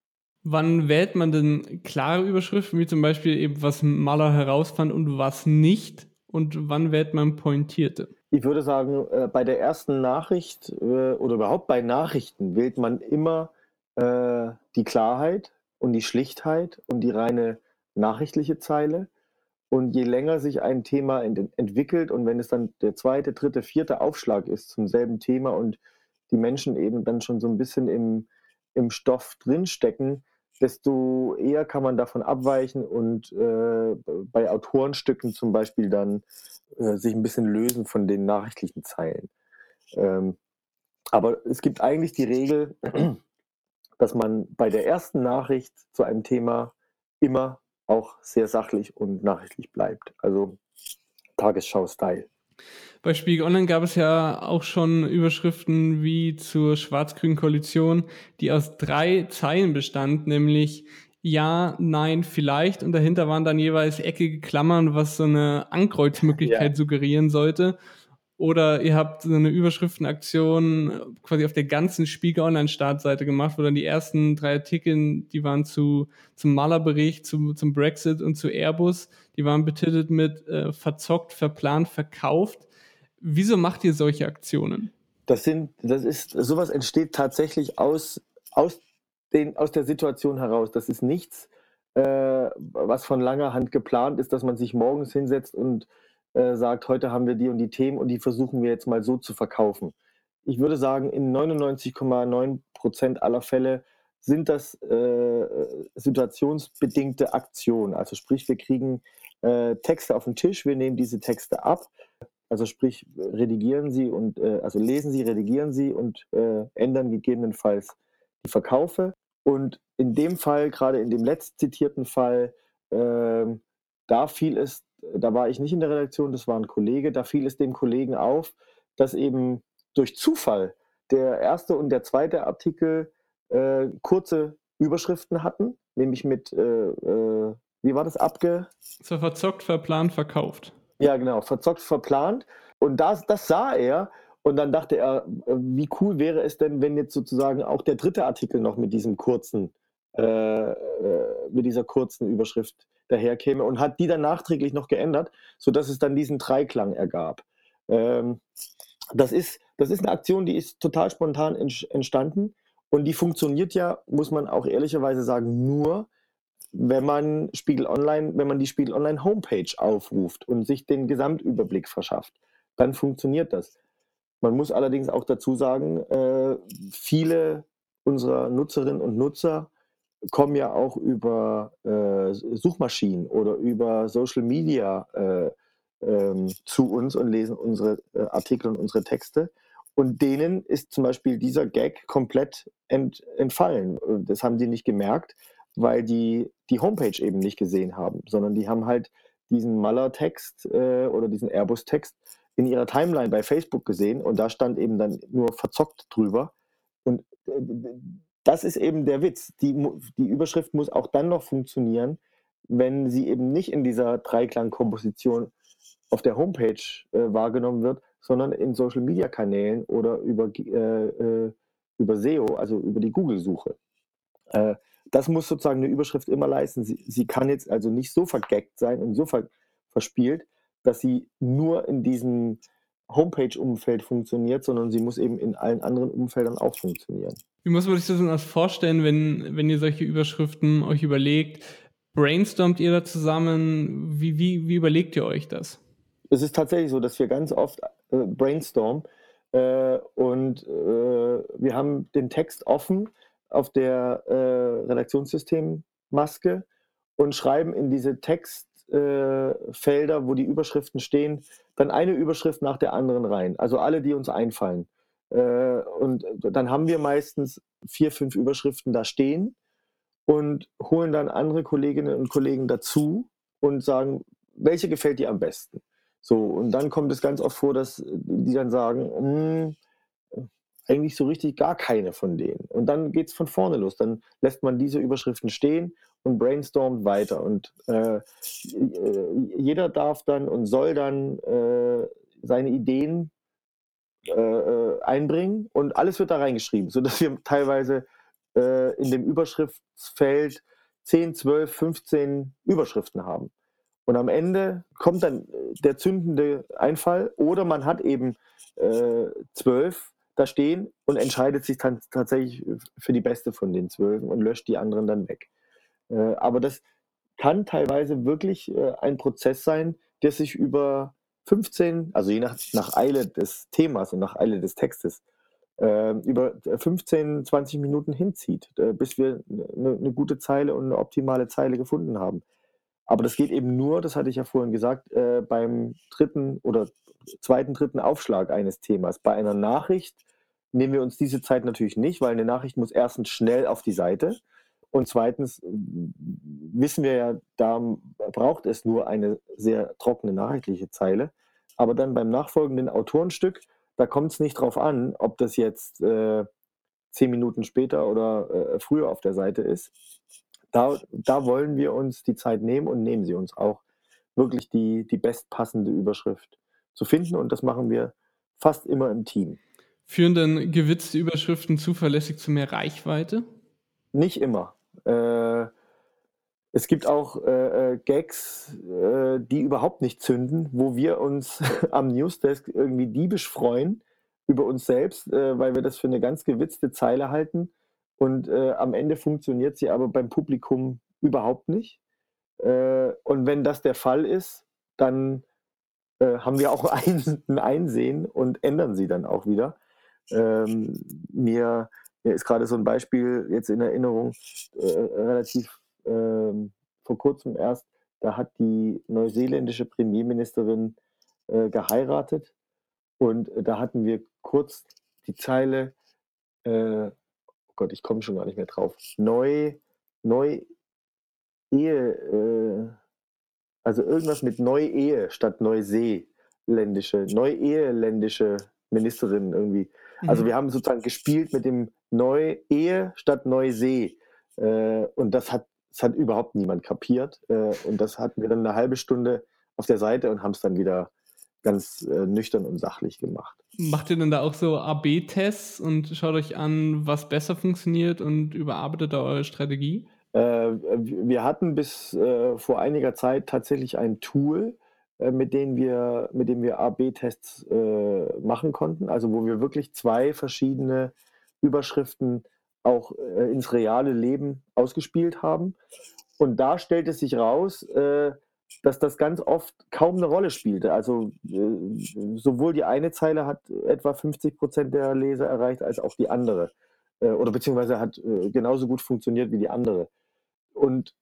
Wann wählt man denn klare Überschriften, wie zum Beispiel eben, was Maler herausfand und was nicht? Und wann wählt man pointierte? Ich würde sagen, äh, bei der ersten Nachricht äh, oder überhaupt bei Nachrichten wählt man immer äh, die Klarheit und die Schlichtheit und die reine nachrichtliche Zeile. Und je länger sich ein Thema ent entwickelt und wenn es dann der zweite, dritte, vierte Aufschlag ist zum selben Thema und die Menschen eben dann schon so ein bisschen im, im Stoff drinstecken, desto eher kann man davon abweichen und äh, bei Autorenstücken zum Beispiel dann äh, sich ein bisschen lösen von den nachrichtlichen Zeilen. Ähm, aber es gibt eigentlich die Regel, dass man bei der ersten Nachricht zu einem Thema immer auch sehr sachlich und nachrichtlich bleibt. Also Tagesschau-Style. Bei Spiegel Online gab es ja auch schon Überschriften wie zur schwarz-grünen Koalition, die aus drei Zeilen bestand, nämlich ja, nein, vielleicht. Und dahinter waren dann jeweils eckige Klammern, was so eine Ankreuzmöglichkeit ja. suggerieren sollte. Oder ihr habt so eine Überschriftenaktion quasi auf der ganzen Spiegel Online-Startseite gemacht, wo dann die ersten drei Artikel, die waren zu, zum Malerbericht, zu, zum Brexit und zu Airbus, die waren betitelt mit äh, verzockt, verplant, verkauft. Wieso macht ihr solche Aktionen? Das sind, das ist, sowas entsteht tatsächlich aus, aus, den, aus der Situation heraus. Das ist nichts, äh, was von langer Hand geplant ist, dass man sich morgens hinsetzt und äh, sagt, heute haben wir die und die Themen und die versuchen wir jetzt mal so zu verkaufen. Ich würde sagen, in 99,9 Prozent aller Fälle sind das äh, situationsbedingte Aktionen. Also sprich, wir kriegen äh, Texte auf den Tisch, wir nehmen diese Texte ab, also sprich, redigieren sie und äh, also lesen sie, redigieren sie und äh, ändern gegebenenfalls die Verkaufe. Und in dem Fall, gerade in dem letzt zitierten Fall, äh, da fiel es, da war ich nicht in der Redaktion, das war ein Kollege, da fiel es dem Kollegen auf, dass eben durch Zufall der erste und der zweite Artikel äh, kurze Überschriften hatten, nämlich mit, äh, äh, wie war das abge? So verzockt, verplant, verkauft. Ja, genau, verzockt, verplant. Und das, das sah er. Und dann dachte er, äh, wie cool wäre es denn, wenn jetzt sozusagen auch der dritte Artikel noch mit diesem kurzen, äh, äh, mit dieser kurzen Überschrift daherkäme und hat die dann nachträglich noch geändert, sodass es dann diesen Dreiklang ergab. Ähm, das, ist, das ist eine Aktion, die ist total spontan entstanden und die funktioniert ja, muss man auch ehrlicherweise sagen, nur, wenn man Spiegel Online, wenn man die Spiegel Online Homepage aufruft und sich den Gesamtüberblick verschafft, dann funktioniert das. Man muss allerdings auch dazu sagen, äh, viele unserer Nutzerinnen und Nutzer kommen ja auch über äh, Suchmaschinen oder über Social Media äh, ähm, zu uns und lesen unsere äh, Artikel und unsere Texte. Und denen ist zum Beispiel dieser Gag komplett ent, entfallen. Das haben die nicht gemerkt weil die die Homepage eben nicht gesehen haben, sondern die haben halt diesen Maler-Text äh, oder diesen Airbus-Text in ihrer Timeline bei Facebook gesehen und da stand eben dann nur verzockt drüber. Und äh, das ist eben der Witz. Die, die Überschrift muss auch dann noch funktionieren, wenn sie eben nicht in dieser Dreiklang-Komposition auf der Homepage äh, wahrgenommen wird, sondern in Social-Media-Kanälen oder über, äh, äh, über SEO, also über die Google-Suche. Äh, das muss sozusagen eine Überschrift immer leisten. Sie, sie kann jetzt also nicht so vergeckt sein und so ver, verspielt, dass sie nur in diesem Homepage-Umfeld funktioniert, sondern sie muss eben in allen anderen Umfeldern auch funktionieren. Wie muss man sich das denn vorstellen, wenn, wenn ihr solche Überschriften euch überlegt? Brainstormt ihr da zusammen? Wie, wie, wie überlegt ihr euch das? Es ist tatsächlich so, dass wir ganz oft äh, brainstormen äh, und äh, wir haben den Text offen auf der äh, Redaktionssystemmaske und schreiben in diese Textfelder, äh, wo die Überschriften stehen, dann eine Überschrift nach der anderen rein. Also alle, die uns einfallen. Äh, und dann haben wir meistens vier, fünf Überschriften da stehen und holen dann andere Kolleginnen und Kollegen dazu und sagen, welche gefällt dir am besten? So, und dann kommt es ganz oft vor, dass die dann sagen, hm, eigentlich so richtig gar keine von denen. Und dann geht es von vorne los. Dann lässt man diese Überschriften stehen und brainstormt weiter. Und äh, jeder darf dann und soll dann äh, seine Ideen äh, äh einbringen und alles wird da reingeschrieben, sodass wir teilweise äh, in dem Überschriftsfeld 10, 12, 15 Überschriften haben. Und am Ende kommt dann äh, der zündende Einfall oder man hat eben äh, zwölf da stehen und entscheidet sich dann tatsächlich für die beste von den zwölfen und löscht die anderen dann weg. Äh, aber das kann teilweise wirklich äh, ein Prozess sein, der sich über 15, also je nach, nach Eile des Themas und nach Eile des Textes, äh, über 15, 20 Minuten hinzieht, äh, bis wir eine ne gute Zeile und eine optimale Zeile gefunden haben. Aber das geht eben nur, das hatte ich ja vorhin gesagt, äh, beim dritten oder zweiten, dritten Aufschlag eines Themas. Bei einer Nachricht nehmen wir uns diese Zeit natürlich nicht, weil eine Nachricht muss erstens schnell auf die Seite und zweitens wissen wir ja, da braucht es nur eine sehr trockene nachrichtliche Zeile. Aber dann beim nachfolgenden Autorenstück da kommt es nicht drauf an, ob das jetzt äh, zehn Minuten später oder äh, früher auf der Seite ist. Da, da wollen wir uns die Zeit nehmen und nehmen sie uns auch, wirklich die, die bestpassende Überschrift zu finden. Und das machen wir fast immer im Team. Führen dann gewitzte Überschriften zuverlässig zu mehr Reichweite? Nicht immer. Äh, es gibt auch äh, äh, Gags, äh, die überhaupt nicht zünden, wo wir uns am Newsdesk irgendwie diebisch freuen über uns selbst, äh, weil wir das für eine ganz gewitzte Zeile halten. Und äh, am Ende funktioniert sie aber beim Publikum überhaupt nicht. Und wenn das der Fall ist, dann haben wir auch ein, ein Einsehen und ändern sie dann auch wieder. Ähm, mir, mir ist gerade so ein Beispiel jetzt in Erinnerung, relativ ähm, vor kurzem erst, da hat die neuseeländische Premierministerin äh, geheiratet und äh, da hatten wir kurz die Zeile, äh, oh Gott, ich komme schon gar nicht mehr drauf, neu, neu Ehe, äh, also irgendwas mit Neu-Ehe statt Neuseeländische, Neu-Eheländische Ministerin irgendwie. Also mhm. wir haben sozusagen gespielt mit dem Neu-Ehe statt Neusee. Äh, und das hat das hat überhaupt niemand kapiert. Äh, und das hatten wir dann eine halbe Stunde auf der Seite und haben es dann wieder ganz äh, nüchtern und sachlich gemacht. Macht ihr denn da auch so AB-Tests und schaut euch an, was besser funktioniert und überarbeitet da eure Strategie? Äh, wir hatten bis äh, vor einiger Zeit tatsächlich ein Tool, äh, mit, dem wir, mit dem wir AB-Tests äh, machen konnten, also wo wir wirklich zwei verschiedene Überschriften auch äh, ins reale Leben ausgespielt haben. Und da stellt es sich raus, äh, dass das ganz oft kaum eine Rolle spielte. Also äh, sowohl die eine Zeile hat etwa 50 Prozent der Leser erreicht, als auch die andere. Äh, oder beziehungsweise hat äh, genauso gut funktioniert wie die andere. Und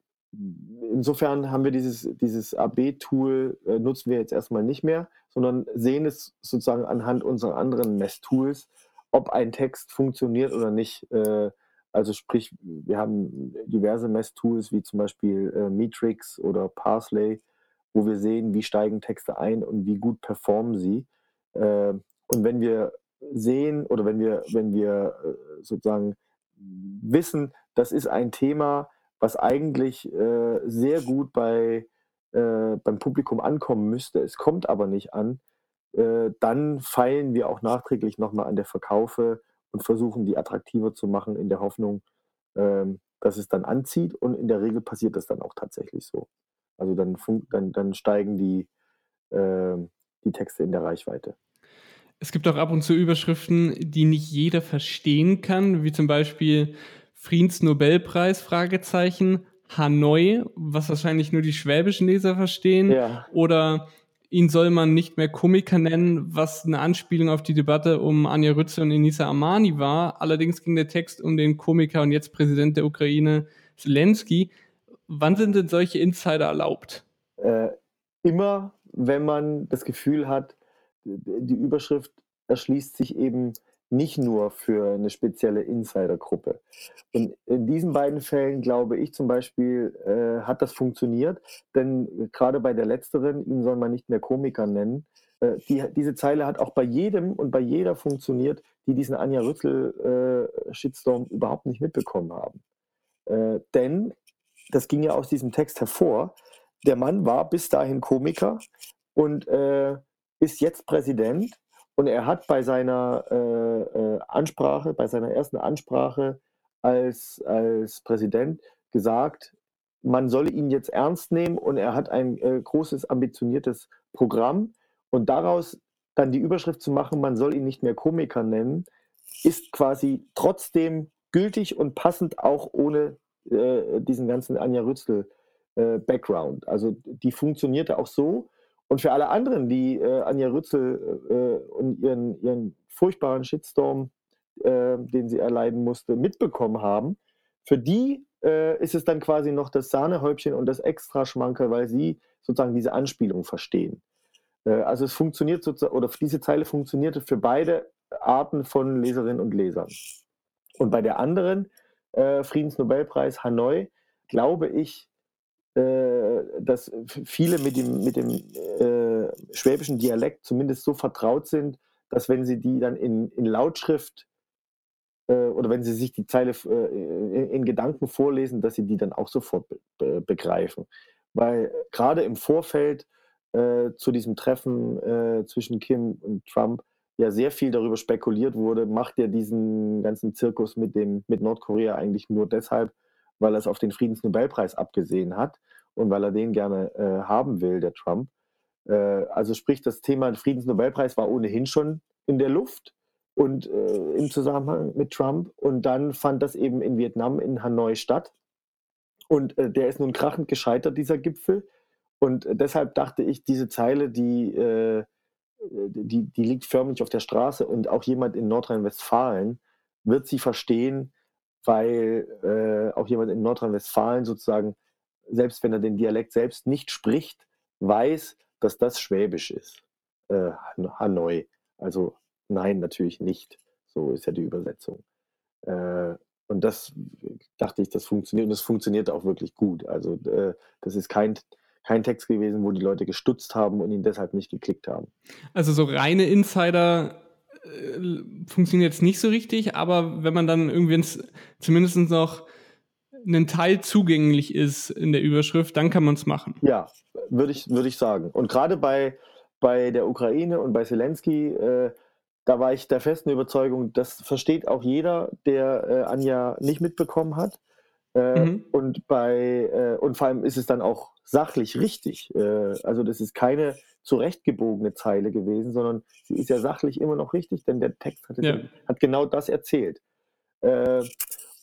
insofern haben wir dieses, dieses AB-Tool, äh, nutzen wir jetzt erstmal nicht mehr, sondern sehen es sozusagen anhand unserer anderen Messtools, ob ein Text funktioniert oder nicht. Äh, also sprich, wir haben diverse Messtools wie zum Beispiel äh, Metrix oder Parsley, wo wir sehen, wie steigen Texte ein und wie gut performen sie. Äh, und wenn wir sehen oder wenn wir, wenn wir äh, sozusagen wissen, das ist ein Thema, was eigentlich sehr gut bei, beim Publikum ankommen müsste, es kommt aber nicht an, äh, dann feilen wir auch nachträglich nochmal an der Verkaufe und versuchen, die attraktiver zu machen, in der Hoffnung, ähm, dass es dann anzieht. Und in der Regel passiert das dann auch tatsächlich so. Also dann, dann, dann steigen die, äh, die Texte in der Reichweite. Es gibt auch ab und zu Überschriften, die nicht jeder verstehen kann, wie zum Beispiel Friedensnobelpreis, Fragezeichen, Hanoi, was wahrscheinlich nur die schwäbischen Leser verstehen, ja. oder ihn soll man nicht mehr Komiker nennen, was eine Anspielung auf die Debatte um Anja Rütze und Enisa Amani war. Allerdings ging der Text um den Komiker und jetzt Präsident der Ukraine, Zelensky. Wann sind denn solche Insider erlaubt? Äh, immer, wenn man das Gefühl hat, die Überschrift erschließt sich eben nicht nur für eine spezielle Insidergruppe. Und in diesen beiden Fällen glaube ich zum Beispiel, äh, hat das funktioniert, denn gerade bei der letzteren, ihn soll man nicht mehr Komiker nennen, äh, die, diese Zeile hat auch bei jedem und bei jeder funktioniert, die diesen Anja Rützel-Shitstorm äh, überhaupt nicht mitbekommen haben. Äh, denn, das ging ja aus diesem Text hervor, der Mann war bis dahin Komiker und äh, ist jetzt Präsident und er hat bei seiner äh, äh, Ansprache, bei seiner ersten Ansprache als, als Präsident gesagt, man solle ihn jetzt ernst nehmen und er hat ein äh, großes, ambitioniertes Programm. Und daraus dann die Überschrift zu machen, man soll ihn nicht mehr Komiker nennen, ist quasi trotzdem gültig und passend auch ohne äh, diesen ganzen Anja Rützel äh. Also die funktionierte auch so und für alle anderen, die äh, Anja Rützel äh, und ihren, ihren furchtbaren Shitstorm, äh, den sie erleiden musste, mitbekommen haben, für die äh, ist es dann quasi noch das Sahnehäubchen und das Extraschmanke, weil sie sozusagen diese Anspielung verstehen. Äh, also es funktioniert sozusagen, oder diese Zeile funktionierte für beide Arten von Leserinnen und Lesern. Und bei der anderen äh, Friedensnobelpreis Hanoi, glaube ich, dass viele mit dem, mit dem äh, schwäbischen Dialekt zumindest so vertraut sind, dass wenn sie die dann in, in Lautschrift äh, oder wenn sie sich die Zeile äh, in, in, Gedanken vorlesen, dass sie die dann auch sofort be be begreifen. Weil gerade im Vorfeld äh, zu diesem Treffen äh, zwischen Kim und Trump ja sehr viel darüber spekuliert wurde, macht er diesen ganzen Zirkus mit, dem, mit Nordkorea eigentlich nur deshalb, weil er es auf den Friedensnobelpreis abgesehen hat und weil er den gerne äh, haben will, der Trump. Äh, also sprich, das Thema Friedensnobelpreis war ohnehin schon in der Luft und äh, im Zusammenhang mit Trump. Und dann fand das eben in Vietnam, in Hanoi statt. Und äh, der ist nun krachend gescheitert, dieser Gipfel. Und deshalb dachte ich, diese Zeile, die, äh, die, die liegt förmlich auf der Straße und auch jemand in Nordrhein-Westfalen wird sie verstehen, weil äh, auch jemand in Nordrhein-Westfalen sozusagen, selbst wenn er den Dialekt selbst nicht spricht, weiß, dass das Schwäbisch ist. Äh, Hanoi. Also nein, natürlich nicht. So ist ja die Übersetzung. Äh, und das dachte ich, das funktioniert und das funktioniert auch wirklich gut. Also äh, das ist kein, kein Text gewesen, wo die Leute gestutzt haben und ihn deshalb nicht geklickt haben. Also so reine Insider äh, funktioniert jetzt nicht so richtig, aber wenn man dann irgendwie zumindest noch einen Teil zugänglich ist in der Überschrift, dann kann man es machen. Ja, würde ich, würd ich sagen. Und gerade bei, bei der Ukraine und bei Zelensky, äh, da war ich der festen Überzeugung, das versteht auch jeder, der äh, Anja nicht mitbekommen hat. Äh, mhm. Und bei äh, und vor allem ist es dann auch sachlich richtig. Äh, also das ist keine zurechtgebogene Zeile gewesen, sondern sie ist ja sachlich immer noch richtig, denn der Text hat, ja. hat genau das erzählt.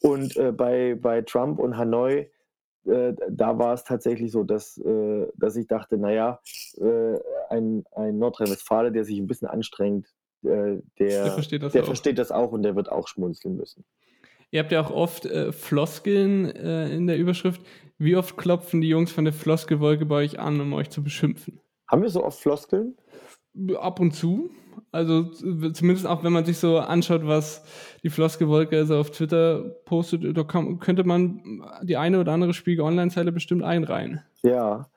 Und äh, bei, bei Trump und Hanoi, äh, da war es tatsächlich so, dass, äh, dass ich dachte, naja, äh, ein, ein Nordrhein-Westfale, der sich ein bisschen anstrengt, äh, der, der, versteht, das der versteht, das auch und der wird auch schmunzeln müssen. Ihr habt ja auch oft äh, Floskeln in der Überschrift. Wie oft klopfen die Jungs von der Floskelwolke bei euch an, um euch zu beschimpfen? Haben wir so oft Floskeln? Ab und zu. Also zumindest auch wenn man sich so anschaut, was die Floskelwolke also auf Twitter postet, da kann, könnte man die eine oder andere Spiegel Online-Zeile bestimmt einreihen. Ja.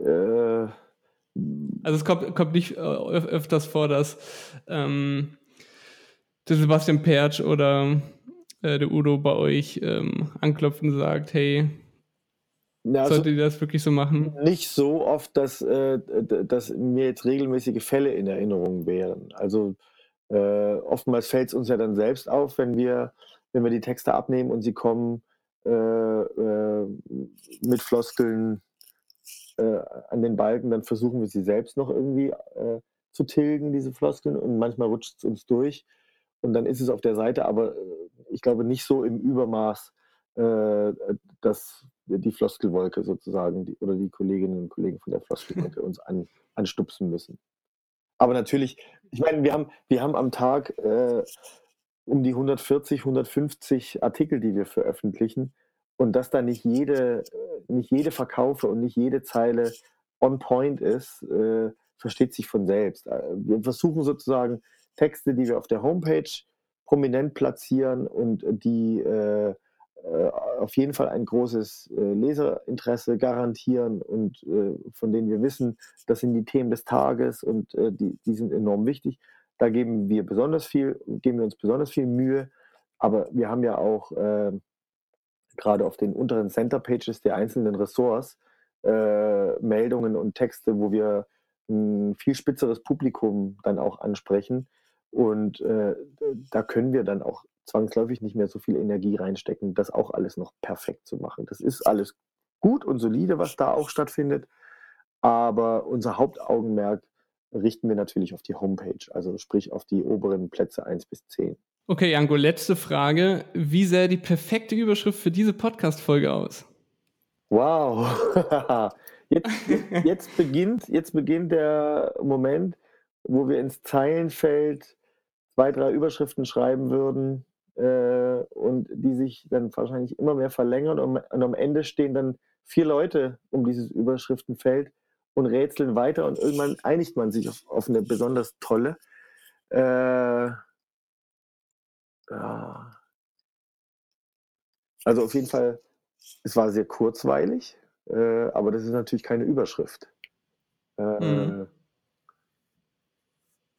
Äh. Also es kommt, kommt nicht öf öfters vor, dass ähm, der Sebastian Pertsch oder äh, der Udo bei euch ähm, anklopft und sagt, hey, ja, also Sollte die das wirklich so machen? Nicht so oft, dass, äh, dass mir jetzt regelmäßige Fälle in Erinnerung wären. Also äh, oftmals fällt es uns ja dann selbst auf, wenn wir, wenn wir die Texte abnehmen und sie kommen äh, äh mit Floskeln äh, an den Balken, dann versuchen wir sie selbst noch irgendwie äh, zu tilgen, diese Floskeln, und manchmal rutscht es uns durch und dann ist es auf der Seite, aber ich glaube nicht so im Übermaß, dass die Floskelwolke sozusagen die, oder die Kolleginnen und Kollegen von der Floskelwolke uns an, anstupsen müssen. Aber natürlich, ich meine, wir haben, wir haben am Tag äh, um die 140, 150 Artikel, die wir veröffentlichen. Und dass da nicht jede, nicht jede Verkaufe und nicht jede Zeile on point ist, äh, versteht sich von selbst. Äh, wir versuchen sozusagen Texte, die wir auf der Homepage prominent platzieren und die äh, äh, auf jeden Fall ein großes äh, Leserinteresse garantieren und äh, von denen wir wissen, das sind die Themen des Tages und äh, die, die sind enorm wichtig. Da geben wir besonders viel, geben wir uns besonders viel Mühe. Aber wir haben ja auch äh, gerade auf den unteren Center Pages der einzelnen Ressorts äh, Meldungen und Texte, wo wir ein viel spitzeres Publikum dann auch ansprechen. Und äh, da können wir dann auch zwangsläufig nicht mehr so viel Energie reinstecken, das auch alles noch perfekt zu machen. Das ist alles gut und solide, was da auch stattfindet. Aber unser Hauptaugenmerk richten wir natürlich auf die Homepage, also sprich auf die oberen Plätze 1 bis 10. Okay, Janko, letzte Frage. Wie sähe die perfekte Überschrift für diese Podcast-Folge aus? Wow. jetzt, jetzt, beginnt, jetzt beginnt der Moment, wo wir ins Zeilenfeld zwei, drei Überschriften schreiben würden äh, und die sich dann wahrscheinlich immer mehr verlängern und, und, am Ende stehen dann vier Leute um dieses Überschriftenfeld und rätseln weiter und irgendwann einigt man sich auf, auf eine besonders tolle. Äh, ja. Also auf jeden Fall, es war sehr kurzweilig, äh, aber das ist natürlich keine Überschrift. Äh, mhm.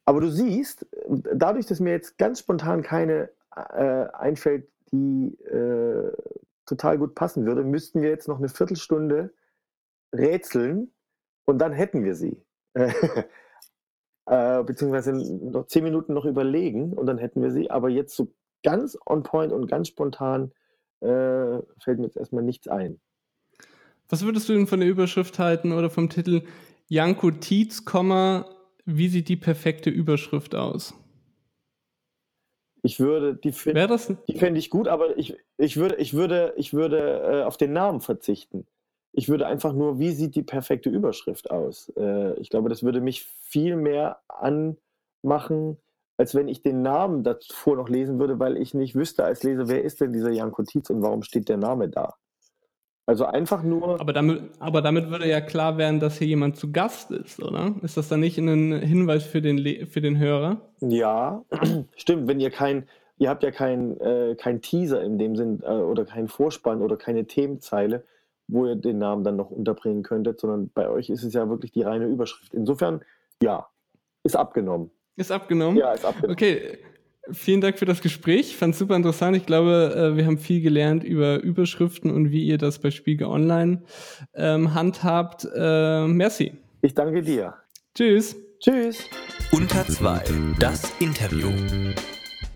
Aber du siehst, dadurch, dass mir jetzt ganz spontan keine äh, einfällt, die äh, total gut passen würde, müssten wir jetzt noch eine Viertelstunde rätseln und dann hätten wir sie. äh, beziehungsweise noch zehn Minuten noch überlegen und dann hätten wir sie. Aber jetzt so ganz on point und ganz spontan äh, fällt mir jetzt erstmal nichts ein. Was würdest du denn von der Überschrift halten oder vom Titel Janko Tietz, wie sieht die perfekte Überschrift aus? Ich würde, die, die fände ich gut, aber ich, ich würde, ich würde, ich würde äh, auf den Namen verzichten. Ich würde einfach nur, wie sieht die perfekte Überschrift aus? Äh, ich glaube, das würde mich viel mehr anmachen, als wenn ich den Namen davor noch lesen würde, weil ich nicht wüsste als Leser, wer ist denn dieser Jan Kotiz und warum steht der Name da? Also einfach nur. Aber damit, aber damit würde ja klar werden, dass hier jemand zu Gast ist, oder? Ist das dann nicht ein Hinweis für den, für den Hörer? Ja, stimmt. Wenn ihr kein, ihr habt ja kein, äh, kein Teaser in dem Sinn äh, oder keinen Vorspann oder keine Themenzeile, wo ihr den Namen dann noch unterbringen könntet, sondern bei euch ist es ja wirklich die reine Überschrift. Insofern, ja, ist abgenommen. Ist abgenommen? Ja, ist abgenommen. Okay. Vielen Dank für das Gespräch. Ich fand es super interessant. Ich glaube, äh, wir haben viel gelernt über Überschriften und wie ihr das bei Spiegel Online ähm, handhabt. Äh, merci. Ich danke dir. Tschüss. Tschüss. Unter zwei. Das Interview.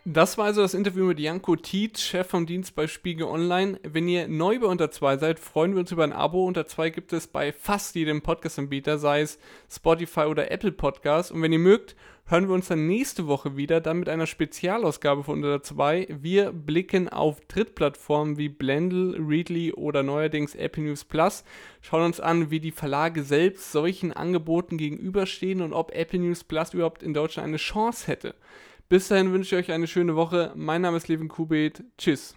Das war also das Interview mit Janko Tietz, Chef vom Dienst bei Spiegel Online. Wenn ihr neu bei Unter 2 seid, freuen wir uns über ein Abo. Unter 2 gibt es bei fast jedem Podcast-Anbieter, sei es Spotify oder Apple Podcast. Und wenn ihr mögt, hören wir uns dann nächste Woche wieder, dann mit einer Spezialausgabe von Unter 2. Wir blicken auf Drittplattformen wie Blendle, Readly oder neuerdings Apple News Plus, schauen uns an, wie die Verlage selbst solchen Angeboten gegenüberstehen und ob Apple News Plus überhaupt in Deutschland eine Chance hätte. Bis dahin wünsche ich euch eine schöne Woche. Mein Name ist Levin Kubet. Tschüss.